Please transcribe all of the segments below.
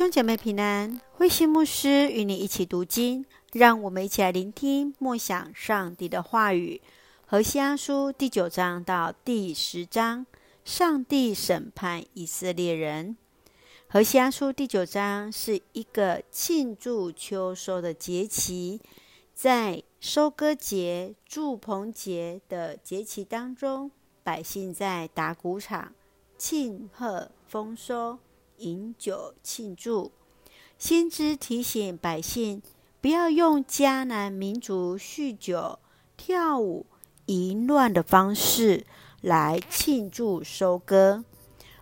兄姐妹平安，慧心牧师与你一起读经，让我们一起来聆听默想上帝的话语。何西阿书第九章到第十章，上帝审判以色列人。何西阿书第九章是一个庆祝秋收的节期，在收割节、祝棚节的节期当中，百姓在打谷场庆贺丰收。饮酒庆祝，先知提醒百姓不要用迦南民族酗酒、跳舞、淫乱的方式来庆祝收割。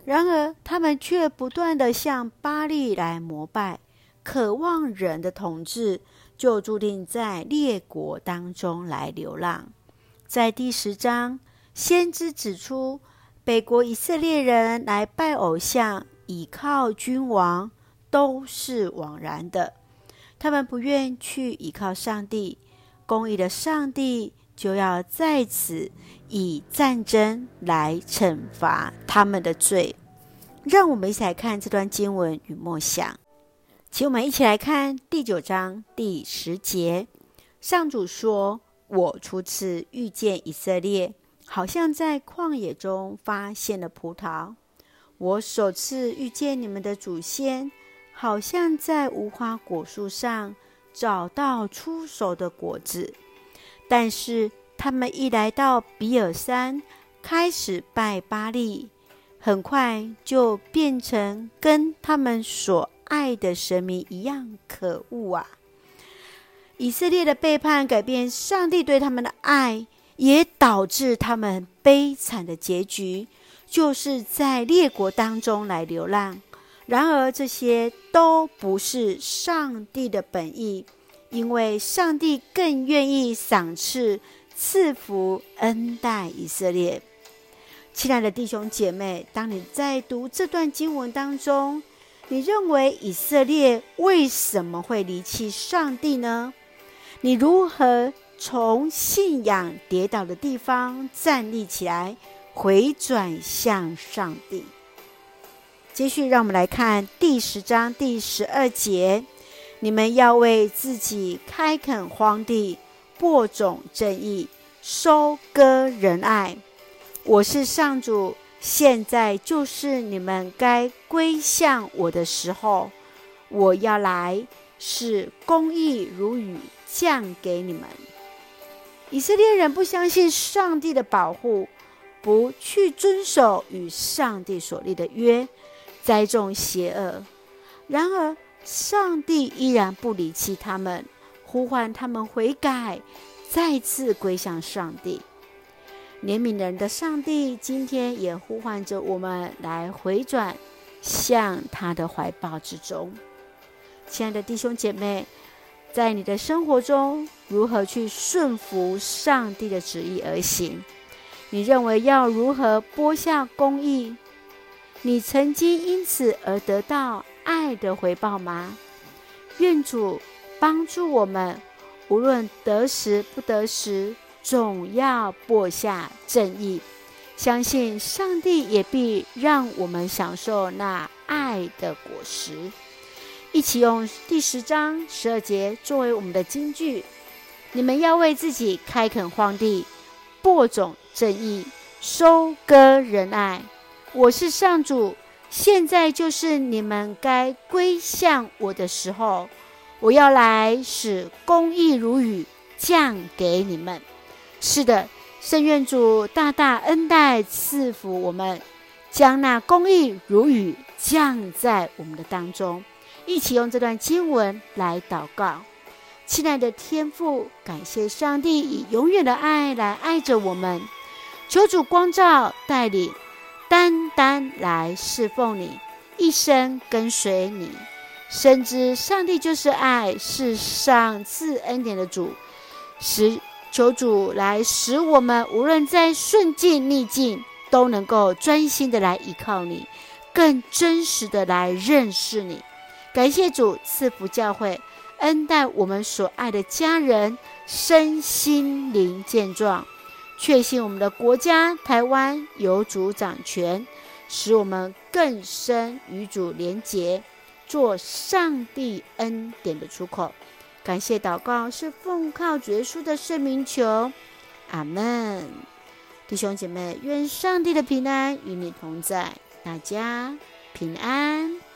然而，他们却不断地向巴力来膜拜，渴望人的统治，就注定在列国当中来流浪。在第十章，先知指出，北国以色列人来拜偶像。倚靠君王都是枉然的，他们不愿去倚靠上帝，公义的上帝就要在此以战争来惩罚他们的罪。让我们一起来看这段经文与默想，请我们一起来看第九章第十节。上主说：“我初次遇见以色列，好像在旷野中发现了葡萄。”我首次遇见你们的祖先，好像在无花果树上找到初熟的果子。但是他们一来到比尔山，开始拜巴力，很快就变成跟他们所爱的神明一样可恶啊！以色列的背叛，改变上帝对他们的爱，也导致他们悲惨的结局。就是在列国当中来流浪，然而这些都不是上帝的本意，因为上帝更愿意赏赐赐福恩待以色列。亲爱的弟兄姐妹，当你在读这段经文当中，你认为以色列为什么会离弃上帝呢？你如何从信仰跌倒的地方站立起来？回转向上帝。继续，让我们来看第十章第十二节：你们要为自己开垦荒地，播种正义，收割仁爱。我是上主，现在就是你们该归向我的时候。我要来，使公义如雨降给你们。以色列人不相信上帝的保护。不去遵守与上帝所立的约，栽种邪恶。然而，上帝依然不离弃他们，呼唤他们悔改，再次归向上帝。怜悯人的上帝，今天也呼唤着我们来回转向他的怀抱之中。亲爱的弟兄姐妹，在你的生活中，如何去顺服上帝的旨意而行？你认为要如何播下公义？你曾经因此而得到爱的回报吗？愿主帮助我们，无论得时不得时，总要播下正义。相信上帝也必让我们享受那爱的果实。一起用第十章十二节作为我们的金句：你们要为自己开垦荒地，播种。正义，收割仁爱。我是上主，现在就是你们该归向我的时候。我要来使公义如雨降给你们。是的，圣愿主大大恩待赐福我们，将那公义如雨降在我们的当中。一起用这段经文来祷告。亲爱的天父，感谢上帝以永远的爱来爱着我们。求主光照带领，单单来侍奉你，一生跟随你，深知上帝就是爱，是赏赐恩典的主。使求主来使我们无论在顺境逆境，都能够专心的来依靠你，更真实的来认识你。感谢主赐福教会，恩待我们所爱的家人，身心灵健壮。确信我们的国家台湾有主掌权，使我们更深与主连结。做上帝恩典的出口。感谢祷告是奉靠主耶稣的圣名求，阿门。弟兄姐妹，愿上帝的平安与你同在，大家平安。